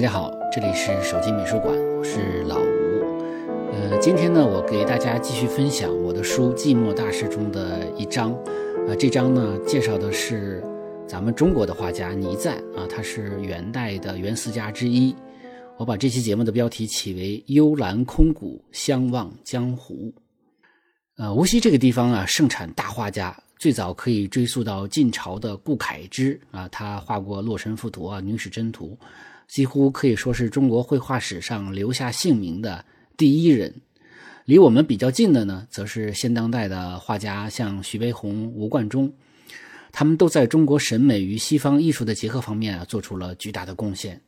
大家好，这里是手机美术馆，我是老吴。呃，今天呢，我给大家继续分享我的书《寂寞大师》中的一章。啊，这章呢，介绍的是咱们中国的画家倪瓒啊，他是元代的元四家之一。我把这期节目的标题起为“幽兰空谷，相望江湖”。呃，无锡这个地方啊，盛产大画家，最早可以追溯到晋朝的顾恺之啊，他画过《洛神赋图》啊，《女史箴图》。几乎可以说是中国绘画史上留下姓名的第一人。离我们比较近的呢，则是现当代的画家，像徐悲鸿、吴冠中，他们都在中国审美与西方艺术的结合方面啊，做出了巨大的贡献。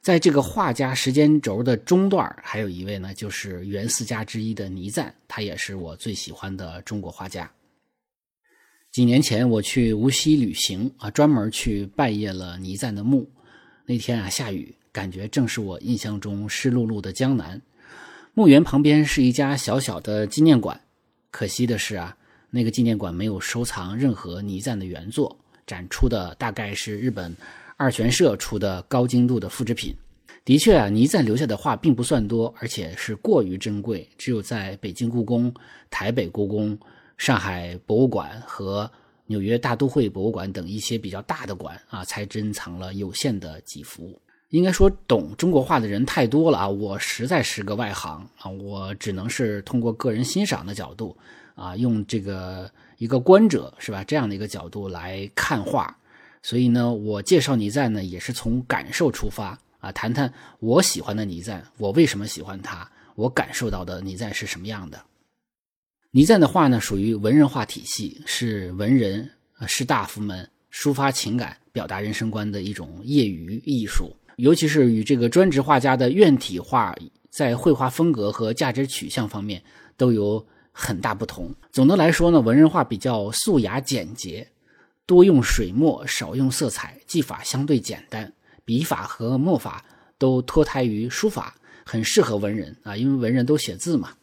在这个画家时间轴的中段，还有一位呢，就是元四家之一的倪瓒，他也是我最喜欢的中国画家。几年前我去无锡旅行啊，专门去拜谒了倪瓒的墓。那天啊，下雨，感觉正是我印象中湿漉漉的江南。墓园旁边是一家小小的纪念馆，可惜的是啊，那个纪念馆没有收藏任何倪瓒的原作，展出的大概是日本二玄社出的高精度的复制品。的确啊，倪瓒留下的画并不算多，而且是过于珍贵，只有在北京故宫、台北故宫、上海博物馆和。纽约大都会博物馆等一些比较大的馆啊，才珍藏了有限的几幅。应该说，懂中国画的人太多了啊，我实在是个外行啊，我只能是通过个人欣赏的角度啊，用这个一个观者是吧这样的一个角度来看画。所以呢，我介绍倪瓒呢，也是从感受出发啊，谈谈我喜欢的倪瓒，我为什么喜欢他，我感受到的倪瓒是什么样的。倪瓒的画呢，属于文人画体系，是文人、士大夫们抒发情感、表达人生观的一种业余艺术。尤其是与这个专职画家的院体画，在绘画风格和价值取向方面都有很大不同。总的来说呢，文人画比较素雅简洁，多用水墨，少用色彩，技法相对简单，笔法和墨法都脱胎于书法，很适合文人啊，因为文人都写字嘛。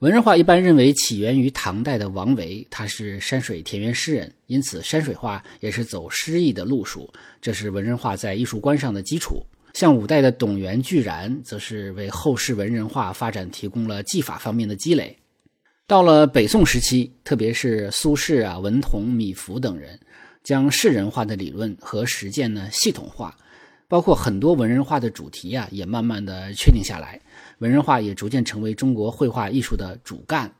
文人画一般认为起源于唐代的王维，他是山水田园诗人，因此山水画也是走诗意的路数，这是文人画在艺术观上的基础。像五代的董源、巨然，则是为后世文人画发展提供了技法方面的积累。到了北宋时期，特别是苏轼啊、文同、米芾等人，将士人画的理论和实践呢系统化，包括很多文人画的主题啊，也慢慢的确定下来。文人画也逐渐成为中国绘画艺术的主干。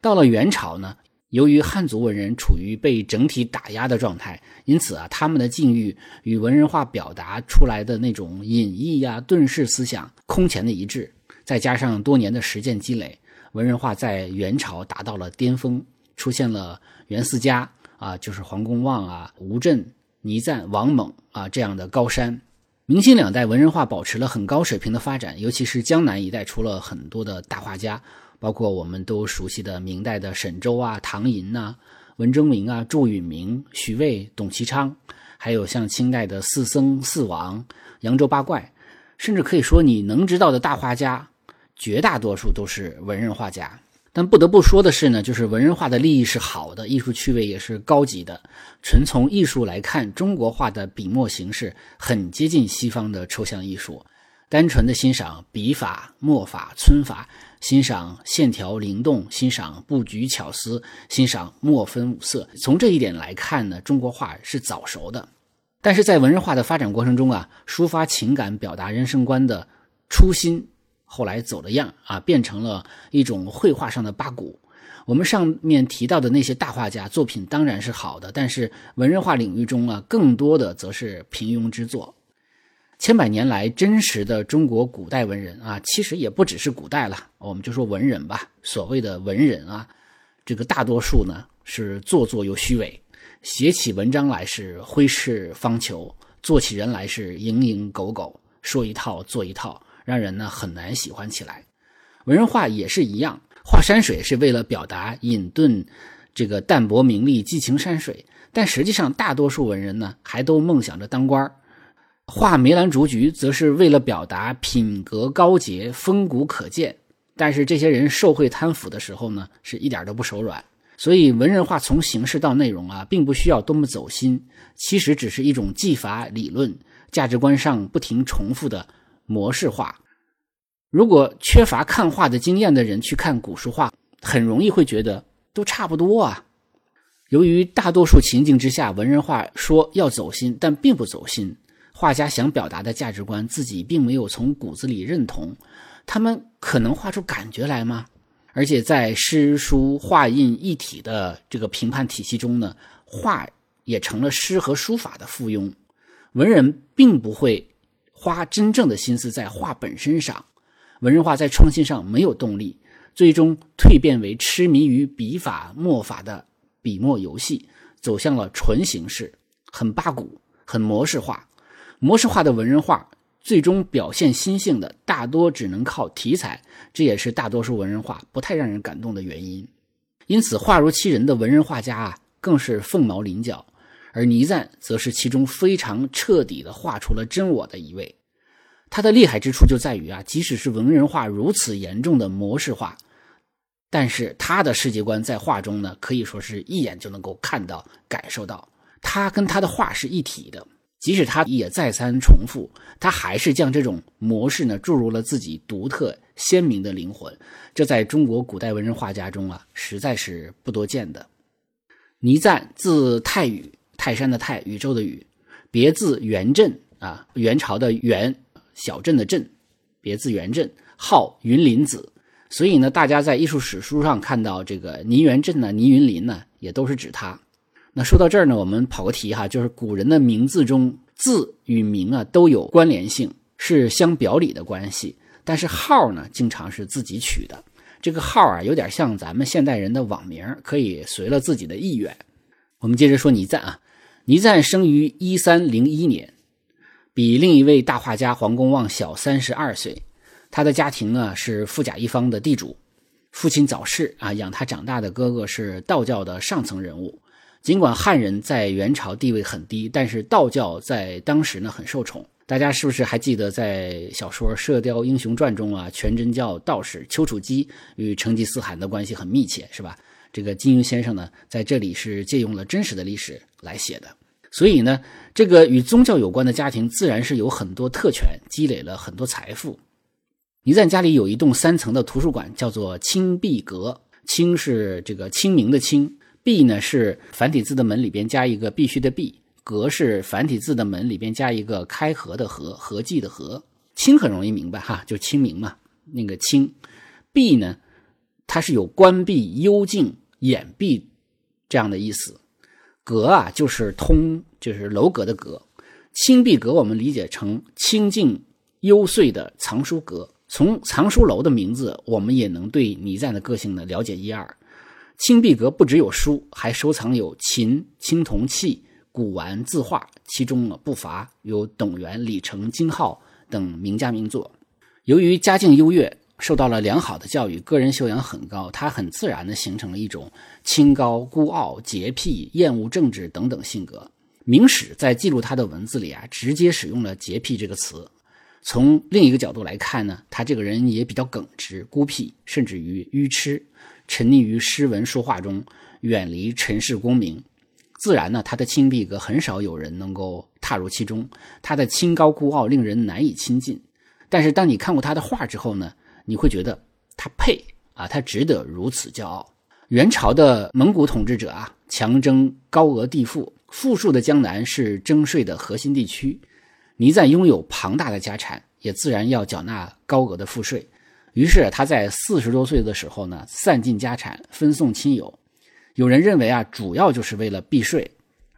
到了元朝呢，由于汉族文人处于被整体打压的状态，因此啊，他们的境遇与文人画表达出来的那种隐逸呀、遁世思想空前的一致。再加上多年的实践积累，文人画在元朝达到了巅峰，出现了元四家啊，就是黄公望啊、吴镇、倪瓒、王猛啊这样的高山。明清两代文人画保持了很高水平的发展，尤其是江南一带出了很多的大画家，包括我们都熟悉的明代的沈周啊、唐寅呐、文征明啊、祝允明、徐渭、董其昌，还有像清代的四僧、四王、扬州八怪，甚至可以说你能知道的大画家，绝大多数都是文人画家。但不得不说的是呢，就是文人画的利益是好的，艺术趣味也是高级的。纯从艺术来看，中国画的笔墨形式很接近西方的抽象艺术。单纯的欣赏笔法、墨法、皴法，欣赏线条灵动，欣赏布局巧思，欣赏墨分五色。从这一点来看呢，中国画是早熟的。但是在文人画的发展过程中啊，抒发情感、表达人生观的初心。后来走了样啊，变成了一种绘画上的八股。我们上面提到的那些大画家作品当然是好的，但是文人画领域中啊，更多的则是平庸之作。千百年来，真实的中国古代文人啊，其实也不只是古代了，我们就说文人吧。所谓的文人啊，这个大多数呢是做作又虚伪，写起文章来是挥斥方遒，做起人来是蝇营狗苟，说一套做一套。让人呢很难喜欢起来，文人画也是一样，画山水是为了表达隐遁这个淡泊名利、寄情山水，但实际上大多数文人呢还都梦想着当官画梅兰竹菊则是为了表达品格高洁、风骨可见，但是这些人受贿贪腐的时候呢是一点都不手软。所以文人画从形式到内容啊，并不需要多么走心，其实只是一种技法、理论、价值观上不停重复的模式化。如果缺乏看画的经验的人去看古书画，很容易会觉得都差不多啊。由于大多数情境之下，文人画说要走心，但并不走心。画家想表达的价值观，自己并没有从骨子里认同，他们可能画出感觉来吗？而且在诗书画印一体的这个评判体系中呢，画也成了诗和书法的附庸。文人并不会花真正的心思在画本身上，文人画在创新上没有动力，最终蜕变为痴迷于笔法墨法的笔墨游戏，走向了纯形式，很八股，很模式化。模式化的文人画。最终表现心性的大多只能靠题材，这也是大多数文人画不太让人感动的原因。因此，画如其人的文人画家啊，更是凤毛麟角，而倪瓒则是其中非常彻底的画出了真我的一位。他的厉害之处就在于啊，即使是文人画如此严重的模式化，但是他的世界观在画中呢，可以说是一眼就能够看到、感受到，他跟他的画是一体的。即使他也再三重复，他还是将这种模式呢注入了自己独特鲜明的灵魂。这在中国古代文人画家中啊，实在是不多见的。倪瓒字太宇，泰山的泰，宇宙的宇，别字元镇啊，元朝的元，小镇的镇，别字元镇，号云林子。所以呢，大家在艺术史书上看到这个倪元镇呢、倪云林呢，也都是指他。那说到这儿呢，我们跑个题哈，就是古人的名字中字与名啊都有关联性，是相表里的关系。但是号呢，经常是自己取的。这个号啊，有点像咱们现代人的网名，可以随了自己的意愿。我们接着说倪瓒啊，倪瓒生于一三零一年，比另一位大画家黄公望小三十二岁。他的家庭呢是富甲一方的地主，父亲早逝啊，养他长大的哥哥是道教的上层人物。尽管汉人在元朝地位很低，但是道教在当时呢很受宠。大家是不是还记得在小说《射雕英雄传》中啊，全真教道士丘处机与成吉思汗的关系很密切，是吧？这个金庸先生呢在这里是借用了真实的历史来写的。所以呢，这个与宗教有关的家庭自然是有很多特权，积累了很多财富。倪瓒家里有一栋三层的图书馆，叫做清碧阁。清是这个清明的清。碧呢是繁体字的门里边加一个必须的必，阁是繁体字的门里边加一个开合的合，合计的合。清很容易明白哈，就清明嘛。那个清，闭呢，它是有关闭、幽静、掩蔽这样的意思。阁啊，就是通，就是楼阁的阁。清碧阁我们理解成清静幽邃的藏书阁。从藏书楼的名字，我们也能对倪瓒的个性呢了解一二。清壁阁不只有书，还收藏有琴、青铜器、古玩、字画，其中呢不乏有董源、李成、金浩等名家名作。由于家境优越，受到了良好的教育，个人修养很高，他很自然地形成了一种清高、孤傲、洁癖、厌恶政治等等性格。明史在记录他的文字里啊，直接使用了“洁癖”这个词。从另一个角度来看呢，他这个人也比较耿直、孤僻，甚至于愚痴。沉溺于诗文书画中，远离尘世功名，自然呢，他的清碧阁很少有人能够踏入其中。他的清高孤傲令人难以亲近。但是当你看过他的画之后呢，你会觉得他配啊，他值得如此骄傲。元朝的蒙古统治者啊，强征高额地赋，富庶的江南是征税的核心地区。倪瓒拥有庞大的家产，也自然要缴纳高额的赋税。于是他在四十多岁的时候呢，散尽家产分送亲友。有人认为啊，主要就是为了避税。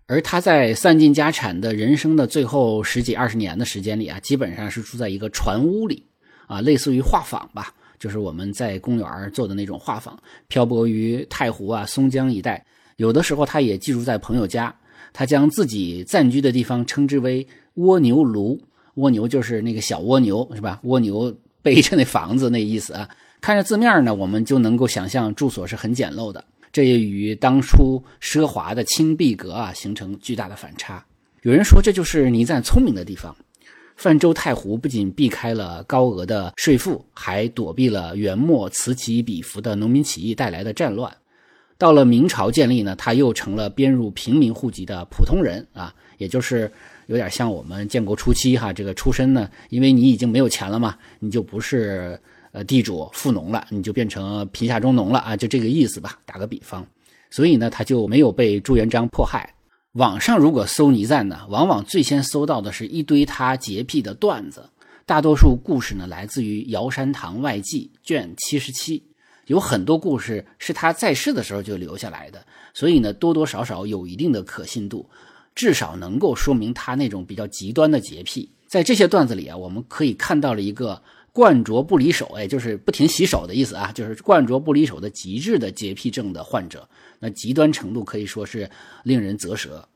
而他在散尽家产的人生的最后十几二十年的时间里啊，基本上是住在一个船屋里，啊，类似于画舫吧，就是我们在公园做的那种画舫，漂泊于太湖啊、松江一带。有的时候他也寄住在朋友家，他将自己暂居的地方称之为蜗牛庐。蜗牛就是那个小蜗牛，是吧？蜗牛。背着那房子那意思啊，看着字面呢，我们就能够想象住所是很简陋的，这也与当初奢华的青壁阁啊形成巨大的反差。有人说这就是倪瓒聪明的地方，泛舟太湖不仅避开了高额的税赋，还躲避了元末此起彼伏的农民起义带来的战乱。到了明朝建立呢，他又成了编入平民户籍的普通人啊，也就是有点像我们建国初期哈，这个出身呢，因为你已经没有钱了嘛，你就不是呃地主富农了，你就变成贫下中农了啊，就这个意思吧，打个比方。所以呢，他就没有被朱元璋迫害。网上如果搜倪瓒呢，往往最先搜到的是一堆他洁癖的段子，大多数故事呢来自于《尧山堂外记》卷七十七。有很多故事是他在世的时候就留下来的，所以呢，多多少少有一定的可信度，至少能够说明他那种比较极端的洁癖。在这些段子里啊，我们可以看到了一个惯着不离手，哎，就是不停洗手的意思啊，就是惯着不离手的极致的洁癖症的患者，那极端程度可以说是令人啧舌。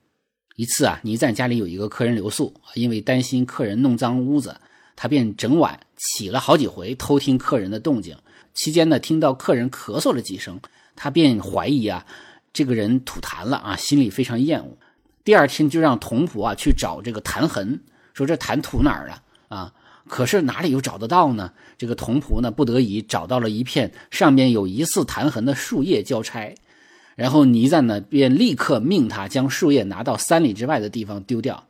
一次啊，倪瓒家里有一个客人留宿，因为担心客人弄脏屋子，他便整晚起了好几回偷听客人的动静。期间呢，听到客人咳嗽了几声，他便怀疑啊，这个人吐痰了啊，心里非常厌恶。第二天就让童仆啊去找这个痰痕，说这痰吐哪儿了啊？可是哪里又找得到呢？这个童仆呢，不得已找到了一片上面有疑似弹痕的树叶交差，然后倪瓒呢便立刻命他将树叶拿到三里之外的地方丢掉。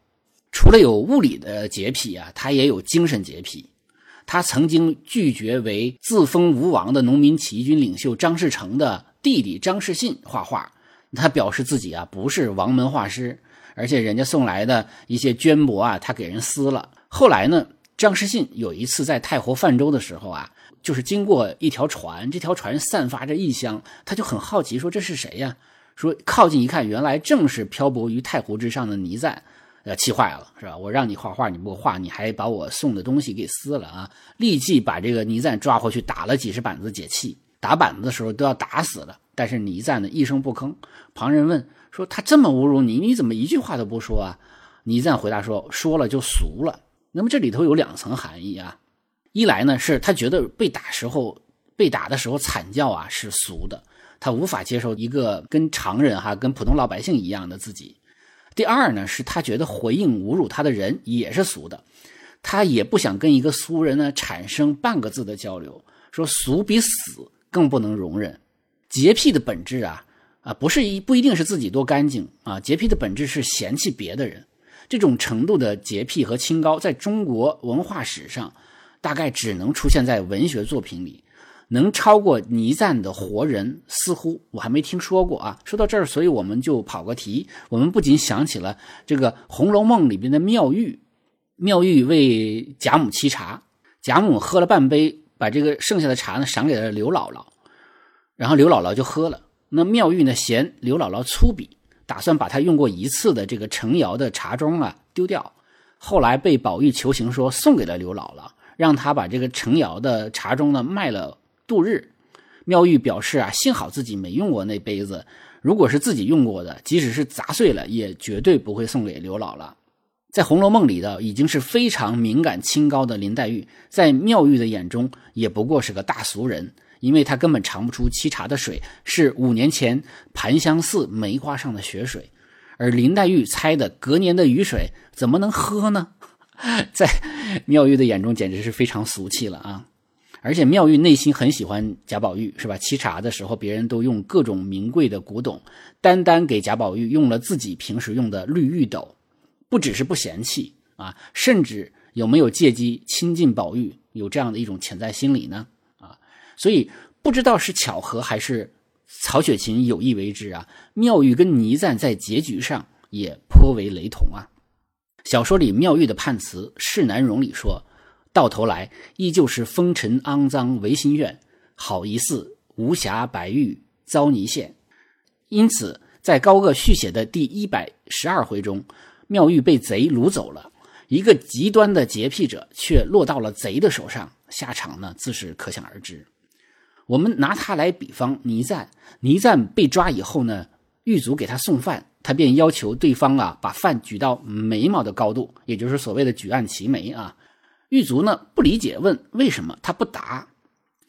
除了有物理的洁癖啊，他也有精神洁癖。他曾经拒绝为自封吴王的农民起义军领袖张士诚的弟弟张士信画画，他表示自己啊不是王门画师，而且人家送来的一些绢帛啊，他给人撕了。后来呢，张士信有一次在太湖泛舟的时候啊，就是经过一条船，这条船散发着异香，他就很好奇，说这是谁呀？说靠近一看，原来正是漂泊于太湖之上的倪瓒。呃，气坏了是吧？我让你画画，你不画，你还把我送的东西给撕了啊！立即把这个倪瓒抓回去打了几十板子解气。打板子的时候都要打死了，但是倪瓒呢一声不吭。旁人问说：“他这么侮辱你，你怎么一句话都不说啊？”倪瓒回答说：“说了就俗了。”那么这里头有两层含义啊。一来呢是他觉得被打时候被打的时候惨叫啊是俗的，他无法接受一个跟常人哈跟普通老百姓一样的自己。第二呢，是他觉得回应侮辱他的人也是俗的，他也不想跟一个俗人呢产生半个字的交流。说俗比死更不能容忍。洁癖的本质啊啊，不是一不一定是自己多干净啊，洁癖的本质是嫌弃别的人。这种程度的洁癖和清高，在中国文化史上，大概只能出现在文学作品里。能超过倪瓒的活人，似乎我还没听说过啊。说到这儿，所以我们就跑个题。我们不仅想起了这个《红楼梦》里边的妙玉，妙玉为贾母沏茶，贾母喝了半杯，把这个剩下的茶呢赏给了刘姥姥，然后刘姥姥就喝了。那妙玉呢嫌刘姥姥粗鄙，打算把他用过一次的这个程窑的茶盅啊丢掉。后来被宝玉求情说送给了刘姥姥，让她把这个程窑的茶盅呢卖了。度日，妙玉表示啊，幸好自己没用过那杯子，如果是自己用过的，即使是砸碎了，也绝对不会送给刘姥姥。在《红楼梦》里的已经是非常敏感清高的林黛玉，在妙玉的眼中也不过是个大俗人，因为他根本尝不出沏茶的水是五年前檀香寺梅花上的雪水，而林黛玉猜的隔年的雨水怎么能喝呢？在妙玉的眼中，简直是非常俗气了啊！而且妙玉内心很喜欢贾宝玉，是吧？沏茶的时候，别人都用各种名贵的古董，单单给贾宝玉用了自己平时用的绿玉斗，不只是不嫌弃啊，甚至有没有借机亲近宝玉，有这样的一种潜在心理呢？所以不知道是巧合还是曹雪芹有意为之啊。妙玉跟倪瓒在结局上也颇为雷同啊。小说里妙玉的判词《世难容》里说。到头来依旧是风尘肮脏唯心愿，好一似无瑕白玉遭泥陷。因此，在高鹗续写的第一百十二回中，妙玉被贼掳走了，一个极端的洁癖者却落到了贼的手上，下场呢自是可想而知。我们拿他来比方，倪瓒，倪瓒被抓以后呢，狱卒给他送饭，他便要求对方啊把饭举到眉毛的高度，也就是所谓的举案齐眉啊。狱卒呢不理解，问为什么他不答。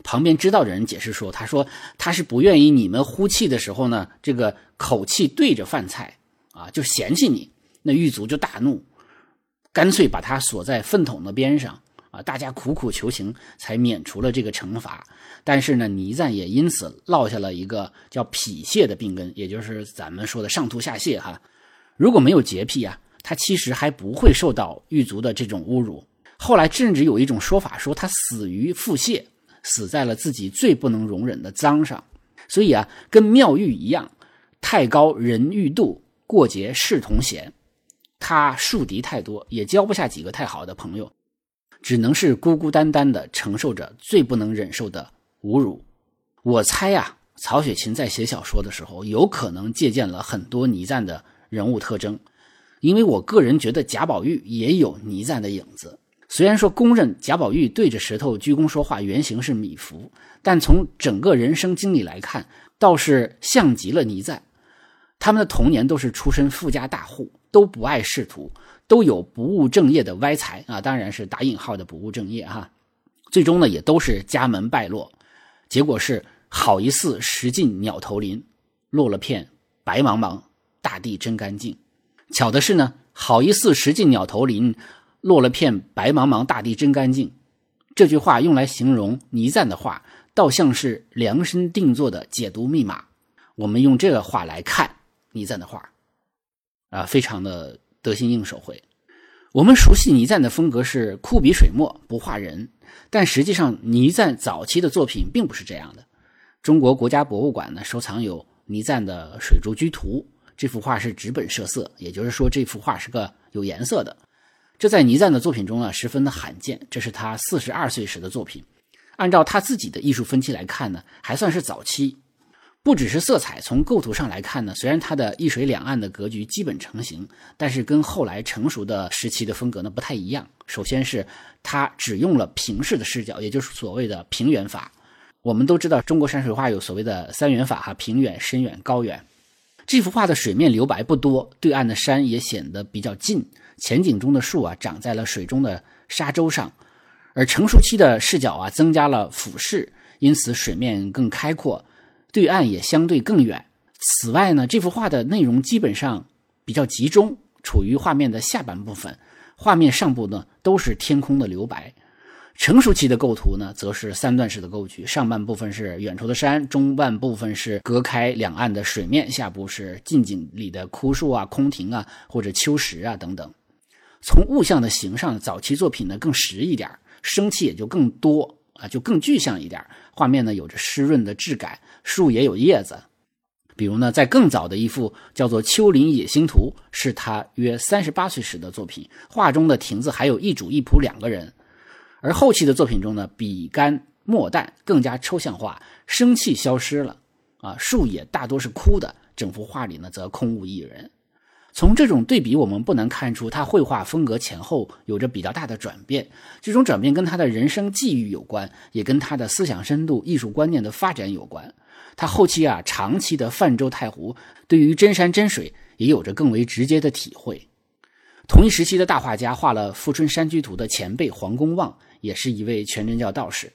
旁边知道的人解释说：“他说他是不愿意你们呼气的时候呢，这个口气对着饭菜啊，就嫌弃你。”那狱卒就大怒，干脆把他锁在粪桶的边上啊，大家苦苦求情才免除了这个惩罚。但是呢，倪瓒也因此落下了一个叫脾泻的病根，也就是咱们说的上吐下泻哈。如果没有洁癖啊，他其实还不会受到狱卒的这种侮辱。后来甚至有一种说法说他死于腹泻，死在了自己最不能容忍的脏上。所以啊，跟妙玉一样，太高人欲度，过节事同嫌。他树敌太多，也交不下几个太好的朋友，只能是孤孤单单的承受着最不能忍受的侮辱。我猜呀，曹雪芹在写小说的时候，有可能借鉴了很多倪瓒的人物特征，因为我个人觉得贾宝玉也有倪瓒的影子。虽然说公认贾宝玉对着石头鞠躬说话原型是米芾，但从整个人生经历来看，倒是像极了倪瓒。他们的童年都是出身富家大户。都不爱仕途，都有不务正业的歪财啊，当然是打引号的不务正业哈。最终呢，也都是家门败落，结果是好一似石尽鸟头林，落了片白茫茫大地真干净。巧的是呢，好一似石尽鸟头林，落了片白茫茫大地真干净。这句话用来形容倪瓒的话，倒像是量身定做的解读密码。我们用这个话来看倪瓒的话。啊，非常的得心应手。会，我们熟悉倪瓒的风格是酷笔水墨，不画人。但实际上，倪瓒早期的作品并不是这样的。中国国家博物馆呢，收藏有倪瓒的《水竹居图》，这幅画是纸本设色，也就是说，这幅画是个有颜色的。这在倪瓒的作品中呢，十分的罕见。这是他四十二岁时的作品，按照他自己的艺术分期来看呢，还算是早期。不只是色彩，从构图上来看呢，虽然它的一水两岸的格局基本成型，但是跟后来成熟的时期的风格呢不太一样。首先是它只用了平视的视角，也就是所谓的平远法。我们都知道中国山水画有所谓的三远法哈，平远、深远、高远。这幅画的水面留白不多，对岸的山也显得比较近，前景中的树啊长在了水中的沙洲上，而成熟期的视角啊增加了俯视，因此水面更开阔。对岸也相对更远。此外呢，这幅画的内容基本上比较集中，处于画面的下半部分。画面上部呢都是天空的留白。成熟期的构图呢，则是三段式的构局，上半部分是远处的山，中半部分是隔开两岸的水面，下部是近景里的枯树啊、空亭啊或者秋石啊等等。从物象的形上，早期作品呢更实一点，生气也就更多啊，就更具象一点。画面呢有着湿润的质感。树也有叶子，比如呢，在更早的一幅叫做《丘陵野星图》，是他约三十八岁时的作品。画中的亭子还有一主一仆两个人，而后期的作品中呢，笔干墨淡，更加抽象化，生气消失了啊，树也大多是枯的，整幅画里呢则空无一人。从这种对比，我们不难看出他绘画风格前后有着比较大的转变。这种转变跟他的人生际遇有关，也跟他的思想深度、艺术观念的发展有关。他后期啊，长期的泛舟太湖，对于真山真水也有着更为直接的体会。同一时期的大画家画了《富春山居图》的前辈黄公望，也是一位全真教道士。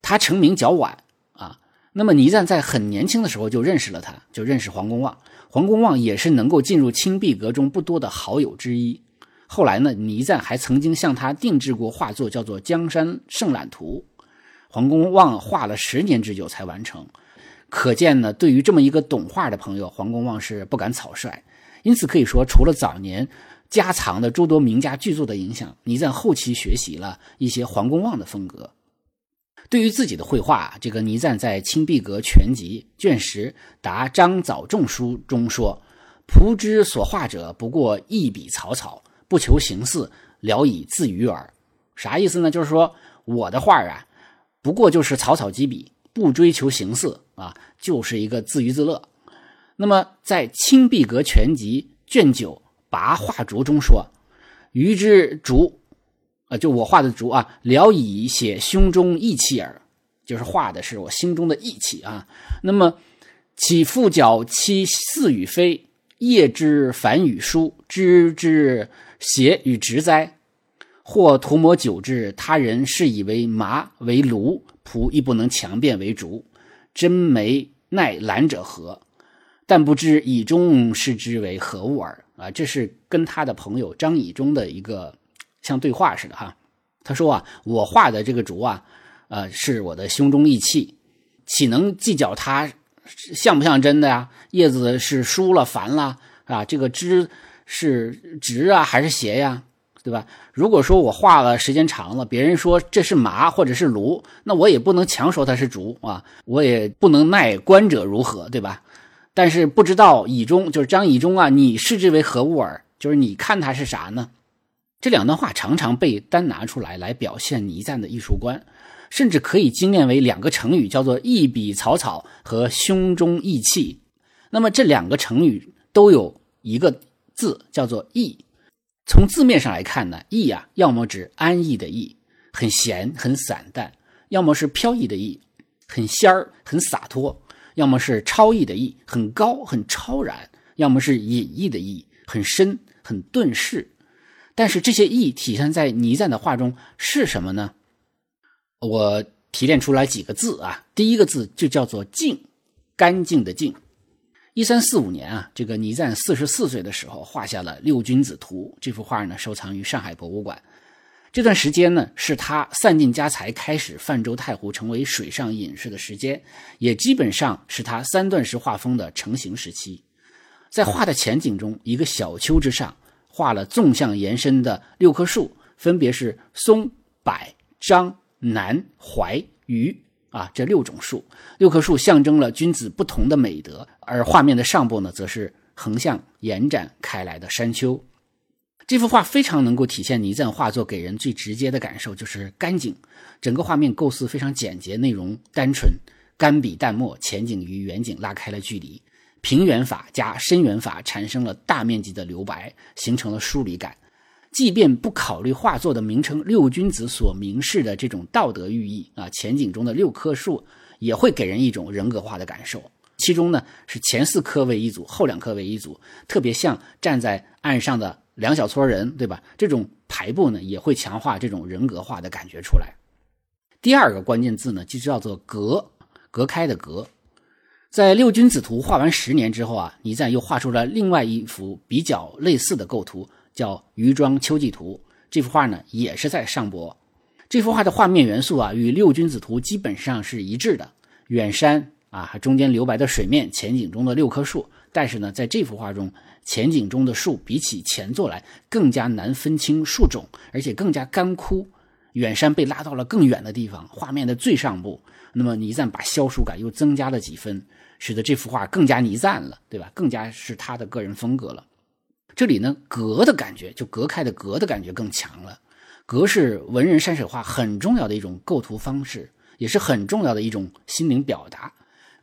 他成名较晚啊，那么倪瓒在很年轻的时候就认识了他，就认识黄公望。黄公望也是能够进入清壁阁中不多的好友之一。后来呢，倪瓒还曾经向他定制过画作，叫做《江山胜览图》。黄公望画了十年之久才完成。可见呢，对于这么一个懂画的朋友，黄公望是不敢草率。因此可以说，除了早年家藏的诸多名家巨作的影响，倪瓒后期学习了一些黄公望的风格。对于自己的绘画，这个倪瓒在《清碧阁全集》卷十答张藻仲书中说：“仆之所画者，不过一笔草草，不求形似，聊以自娱耳。”啥意思呢？就是说我的画啊，不过就是草草几笔。不追求形似啊，就是一个自娱自乐。那么在《清碧阁全集》卷九拔画竹中说：“余之竹啊，就我画的竹啊，聊以写胸中意气耳，就是画的是我心中的意气啊。那么起复角七似与非，叶之繁与疏，枝之斜与直哉？或涂抹久之，他人是以为麻为炉。”仆亦不能强辩为竹，真眉耐兰者何？但不知以中视之为何物耳啊！这是跟他的朋友张以中的一个像对话似的哈。他说啊，我画的这个竹啊，呃，是我的胸中意气，岂能计较它像不像真的呀？叶子是疏了繁了啊，这个枝是直啊还是斜呀？对吧？如果说我画了时间长了，别人说这是麻或者是芦，那我也不能强说它是竹啊，我也不能奈观者如何，对吧？但是不知道以中就是张以中啊，你视之为何物耳？就是你看它是啥呢？这两段话常常被单拿出来来表现倪瓒的艺术观，甚至可以精炼为两个成语，叫做“一笔草草”和“胸中意气”。那么这两个成语都有一个字叫做“逸”。从字面上来看呢，逸啊，要么指安逸的逸，很闲很散淡；要么是飘逸的逸，很仙儿很洒脱；要么是超逸的逸，很高很超然；要么是隐逸的逸，很深很遁世。但是这些意义体现在倪瓒的画中是什么呢？我提炼出来几个字啊，第一个字就叫做净，干净的净。一三四五年啊，这个倪瓒四十四岁的时候画下了《六君子图》这幅画呢，收藏于上海博物馆。这段时间呢，是他散尽家财开始泛舟太湖，成为水上隐士的时间，也基本上是他三段式画风的成型时期。在画的前景中，一个小丘之上画了纵向延伸的六棵树，分别是松、柏、樟、南、槐、榆。啊，这六种树，六棵树象征了君子不同的美德，而画面的上部呢，则是横向延展开来的山丘。这幅画非常能够体现倪瓒画作给人最直接的感受，就是干净。整个画面构思非常简洁，内容单纯，干笔淡墨，前景与远景拉开了距离，平远法加深远法产生了大面积的留白，形成了疏离感。即便不考虑画作的名称“六君子”所明示的这种道德寓意啊，前景中的六棵树也会给人一种人格化的感受。其中呢，是前四棵为一组，后两棵为一组，特别像站在岸上的两小撮人，对吧？这种排布呢，也会强化这种人格化的感觉出来。第二个关键字呢，就叫做“隔”，隔开的“隔”。在《六君子图》画完十年之后啊，倪瓒又画出了另外一幅比较类似的构图。叫《渔庄秋季图》这幅画呢，也是在上博。这幅画的画面元素啊，与《六君子图》基本上是一致的。远山啊，中间留白的水面，前景中的六棵树。但是呢，在这幅画中，前景中的树比起前作来更加难分清树种，而且更加干枯。远山被拉到了更远的地方，画面的最上部。那么倪瓒把消疏感又增加了几分，使得这幅画更加倪瓒了，对吧？更加是他的个人风格了。这里呢，隔的感觉就隔开的隔的感觉更强了。隔是文人山水画很重要的一种构图方式，也是很重要的一种心灵表达。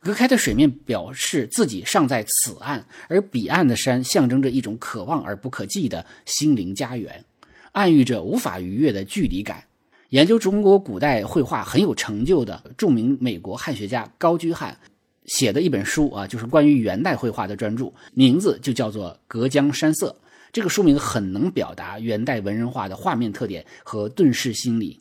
隔开的水面表示自己尚在此岸，而彼岸的山象征着一种可望而不可及的心灵家园，暗喻着无法逾越的距离感。研究中国古代绘画很有成就的著名美国汉学家高居翰。写的一本书啊，就是关于元代绘画的专著，名字就叫做《隔江山色》。这个书名很能表达元代文人画的画面特点和遁世心理。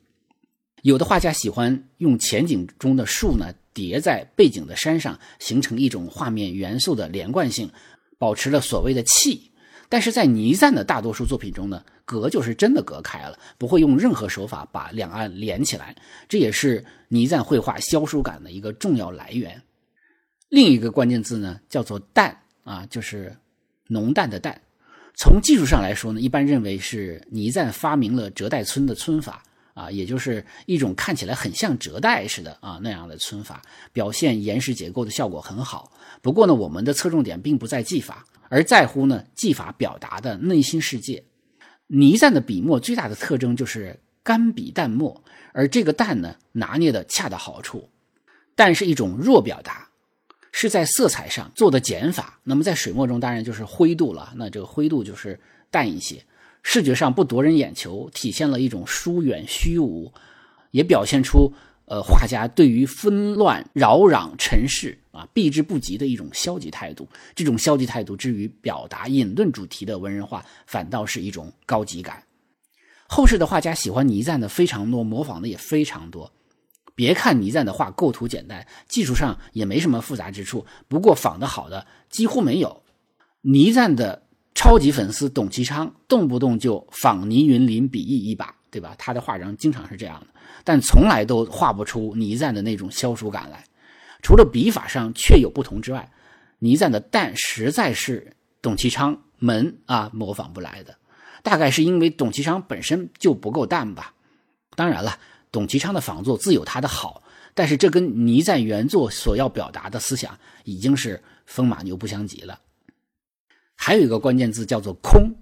有的画家喜欢用前景中的树呢叠在背景的山上，形成一种画面元素的连贯性，保持了所谓的气。但是在倪瓒的大多数作品中呢，隔就是真的隔开了，不会用任何手法把两岸连起来。这也是倪瓒绘画消疏感的一个重要来源。另一个关键字呢，叫做“淡”啊，就是浓淡的“淡”。从技术上来说呢，一般认为是倪瓒发明了折带皴的皴法啊，也就是一种看起来很像折带似的啊那样的皴法，表现岩石结构的效果很好。不过呢，我们的侧重点并不在技法，而在乎呢技法表达的内心世界。倪瓒的笔墨最大的特征就是干笔淡墨，而这个“淡”呢，拿捏的恰到好处。淡是一种弱表达。是在色彩上做的减法，那么在水墨中当然就是灰度了。那这个灰度就是淡一些，视觉上不夺人眼球，体现了一种疏远虚无，也表现出呃画家对于纷乱扰攘尘世啊避之不及的一种消极态度。这种消极态度之于表达隐遁主题的文人画，反倒是一种高级感。后世的画家喜欢倪瓒的非常多，模仿的也非常多。别看倪瓒的画构图简单，技术上也没什么复杂之处，不过仿的好的几乎没有。倪瓒的超级粉丝董其昌动不动就仿倪云林笔意一把，对吧？他的画人经常是这样的，但从来都画不出倪瓒的那种消暑感来。除了笔法上确有不同之外，倪瓒的淡实在是董其昌门啊模仿不来的。大概是因为董其昌本身就不够淡吧。当然了，董其昌的仿作自有他的好，但是这跟倪瓒原作所要表达的思想已经是风马牛不相及了。还有一个关键字叫做空。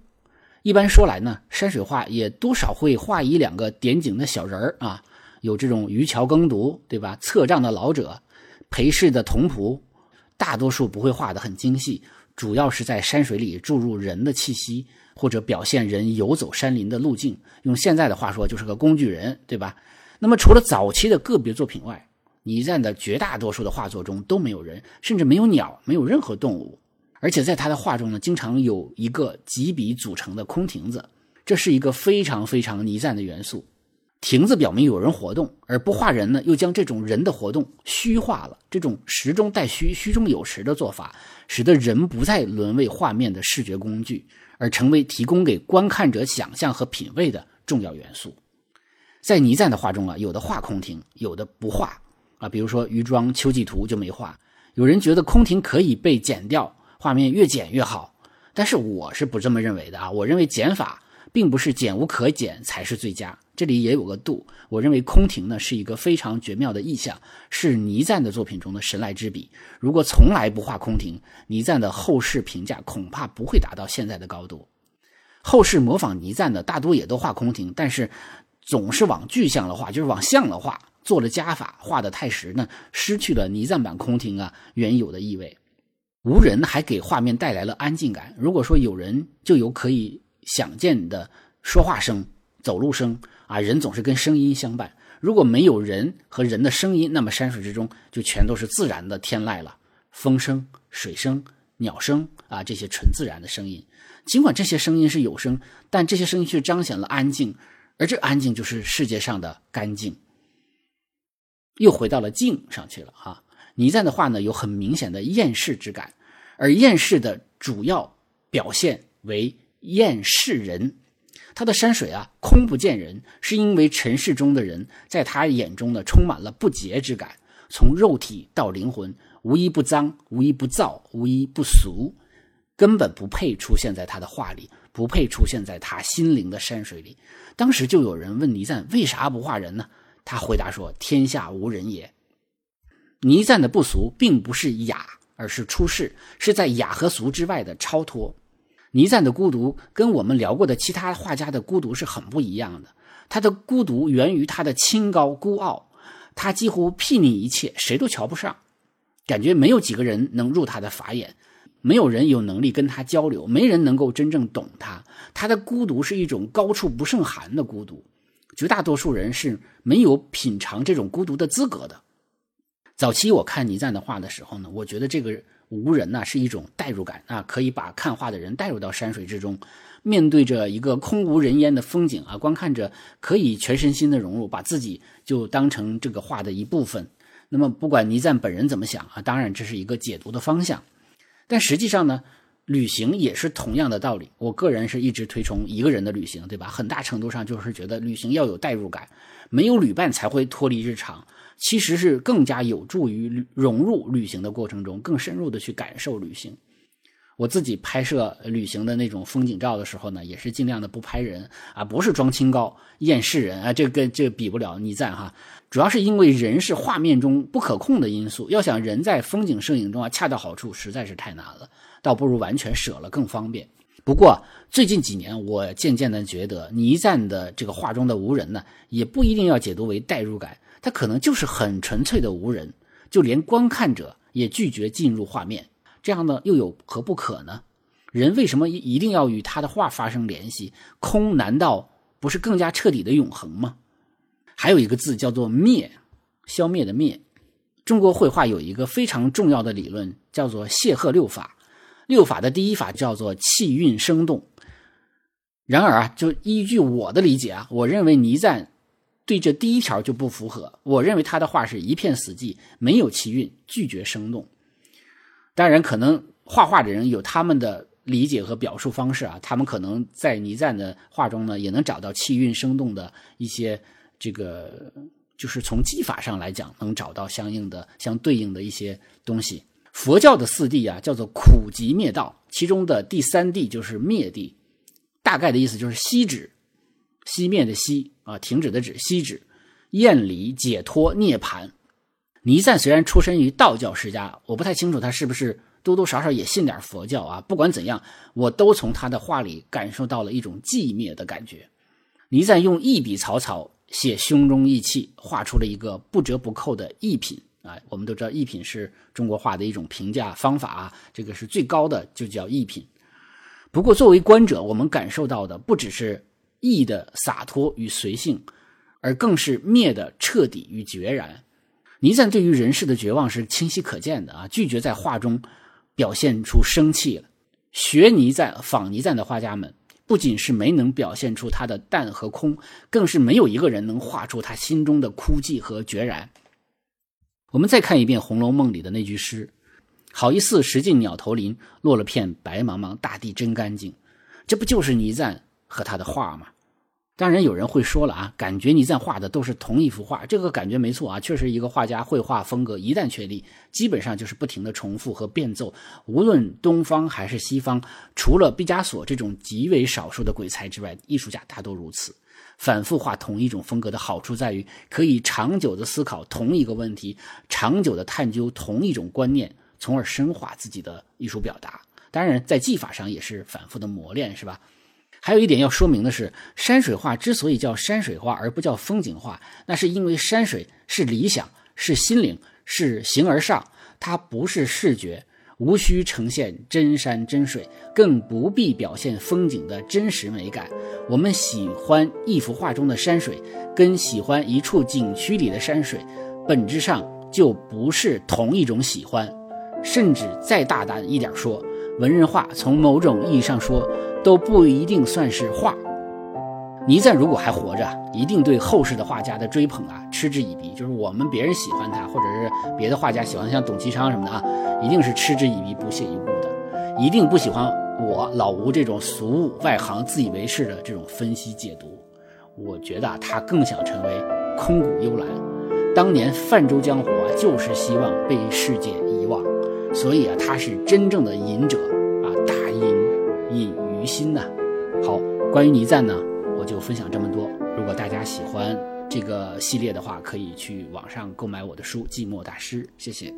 一般说来呢，山水画也多少会画一两个点景的小人儿啊，有这种渔樵耕读，对吧？策杖的老者。陪侍的童仆，大多数不会画得很精细，主要是在山水里注入人的气息，或者表现人游走山林的路径。用现在的话说，就是个工具人，对吧？那么，除了早期的个别作品外，倪瓒的绝大多数的画作中都没有人，甚至没有鸟，没有任何动物。而且，在他的画中呢，经常有一个几笔组成的空亭子，这是一个非常非常倪瓒的元素。亭子表明有人活动，而不画人呢，又将这种人的活动虚化了。这种实中带虚、虚中有实的做法，使得人不再沦为画面的视觉工具，而成为提供给观看者想象和品味的重要元素。在倪瓒的画中啊，有的画空亭，有的不画啊。比如说《渔庄秋季图》就没画。有人觉得空亭可以被剪掉，画面越剪越好，但是我是不这么认为的啊。我认为剪法。并不是剪无可剪才是最佳，这里也有个度。我认为空亭呢是一个非常绝妙的意象，是倪瓒的作品中的神来之笔。如果从来不画空亭，倪瓒的后世评价恐怕不会达到现在的高度。后世模仿倪瓒的大多也都画空亭，但是总是往具象了画，就是往像了画，做了加法，画的太实呢，失去了倪瓒版空亭啊原有的意味。无人还给画面带来了安静感。如果说有人，就有可以。想见的说话声、走路声啊，人总是跟声音相伴。如果没有人和人的声音，那么山水之中就全都是自然的天籁了，风声、水声、鸟声啊，这些纯自然的声音。尽管这些声音是有声，但这些声音却彰显了安静，而这安静就是世界上的干净。又回到了静上去了哈。倪瓒的话呢，有很明显的厌世之感，而厌世的主要表现为。厌世人，他的山水啊，空不见人，是因为尘世中的人在他眼中呢，充满了不洁之感，从肉体到灵魂，无一不脏，无一不燥，无一不俗，根本不配出现在他的画里，不配出现在他心灵的山水里。当时就有人问倪瓒为啥不画人呢？他回答说：“天下无人也。”倪瓒的不俗，并不是雅，而是出世，是在雅和俗之外的超脱。倪瓒的孤独跟我们聊过的其他画家的孤独是很不一样的。他的孤独源于他的清高孤傲，他几乎睥睨一切，谁都瞧不上，感觉没有几个人能入他的法眼，没有人有能力跟他交流，没人能够真正懂他。他的孤独是一种高处不胜寒的孤独，绝大多数人是没有品尝这种孤独的资格的。早期我看倪瓒的画的时候呢，我觉得这个。无人呢是一种代入感啊，可以把看画的人带入到山水之中，面对着一个空无人烟的风景啊，观看着可以全身心的融入，把自己就当成这个画的一部分。那么不管倪瓒本人怎么想啊，当然这是一个解读的方向，但实际上呢，旅行也是同样的道理。我个人是一直推崇一个人的旅行，对吧？很大程度上就是觉得旅行要有代入感，没有旅伴才会脱离日常。其实是更加有助于融入旅行的过程中，更深入的去感受旅行。我自己拍摄旅行的那种风景照的时候呢，也是尽量的不拍人啊，不是装清高厌世人啊，这跟这比不了倪瓒哈。主要是因为人是画面中不可控的因素，要想人在风景摄影中啊恰到好处，实在是太难了，倒不如完全舍了更方便。不过最近几年，我渐渐的觉得倪瓒的这个画中的无人呢，也不一定要解读为代入感。他可能就是很纯粹的无人，就连观看者也拒绝进入画面，这样呢又有何不可呢？人为什么一定要与他的画发生联系？空难道不是更加彻底的永恒吗？还有一个字叫做灭，消灭的灭。中国绘画有一个非常重要的理论，叫做谢赫六法。六法的第一法叫做气韵生动。然而啊，就依据我的理解啊，我认为倪瓒。对这第一条就不符合。我认为他的画是一片死寂，没有气韵，拒绝生动。当然，可能画画的人有他们的理解和表述方式啊，他们可能在倪瓒的画中呢，也能找到气韵生动的一些这个，就是从技法上来讲，能找到相应的、相对应的一些东西。佛教的四谛啊，叫做苦集灭道，其中的第三谛就是灭谛，大概的意思就是息止，熄灭的熄啊，停止的止，息止，厌离、解脱、涅槃。倪瓒虽然出身于道教世家，我不太清楚他是不是。多多少少也信点佛教啊！不管怎样，我都从他的画里感受到了一种寂灭的感觉。倪瓒用一笔草草写胸中意气，画出了一个不折不扣的艺品啊！我们都知道，艺品是中国画的一种评价方法啊，这个是最高的，就叫艺品。不过，作为观者，我们感受到的不只是意的洒脱与随性，而更是灭的彻底与决然。倪瓒对于人世的绝望是清晰可见的啊！拒绝在画中。表现出生气了。学倪瓒、仿倪瓒的画家们，不仅是没能表现出他的淡和空，更是没有一个人能画出他心中的枯寂和决然。我们再看一遍《红楼梦》里的那句诗：“好一似石径鸟头林，落了片白茫茫，大地真干净。”这不就是倪瓒和他的画吗？当然有人会说了啊，感觉倪瓒画的都是同一幅画，这个感觉没错啊，确实一个画家绘画风格一旦确立，基本上就是不停的重复和变奏。无论东方还是西方，除了毕加索这种极为少数的鬼才之外，艺术家大都如此。反复画同一种风格的好处在于，可以长久的思考同一个问题，长久的探究同一种观念，从而深化自己的艺术表达。当然，在技法上也是反复的磨练，是吧？还有一点要说明的是，山水画之所以叫山水画而不叫风景画，那是因为山水是理想，是心灵，是形而上，它不是视觉，无需呈现真山真水，更不必表现风景的真实美感。我们喜欢一幅画中的山水，跟喜欢一处景区里的山水，本质上就不是同一种喜欢。甚至再大胆一点说，文人画从某种意义上说。都不一定算是画。倪瓒如果还活着，一定对后世的画家的追捧啊嗤之以鼻。就是我们别人喜欢他，或者是别的画家喜欢，像董其昌什么的啊，一定是嗤之以鼻、不屑一顾的，一定不喜欢我老吴这种俗物外行、自以为是的这种分析解读。我觉得啊他更想成为空谷幽兰。当年泛舟江湖啊，就是希望被世界遗忘，所以啊，他是真正的隐者啊，大隐隐。于心呢？好，关于倪瓒呢，我就分享这么多。如果大家喜欢这个系列的话，可以去网上购买我的书《寂寞大师》。谢谢。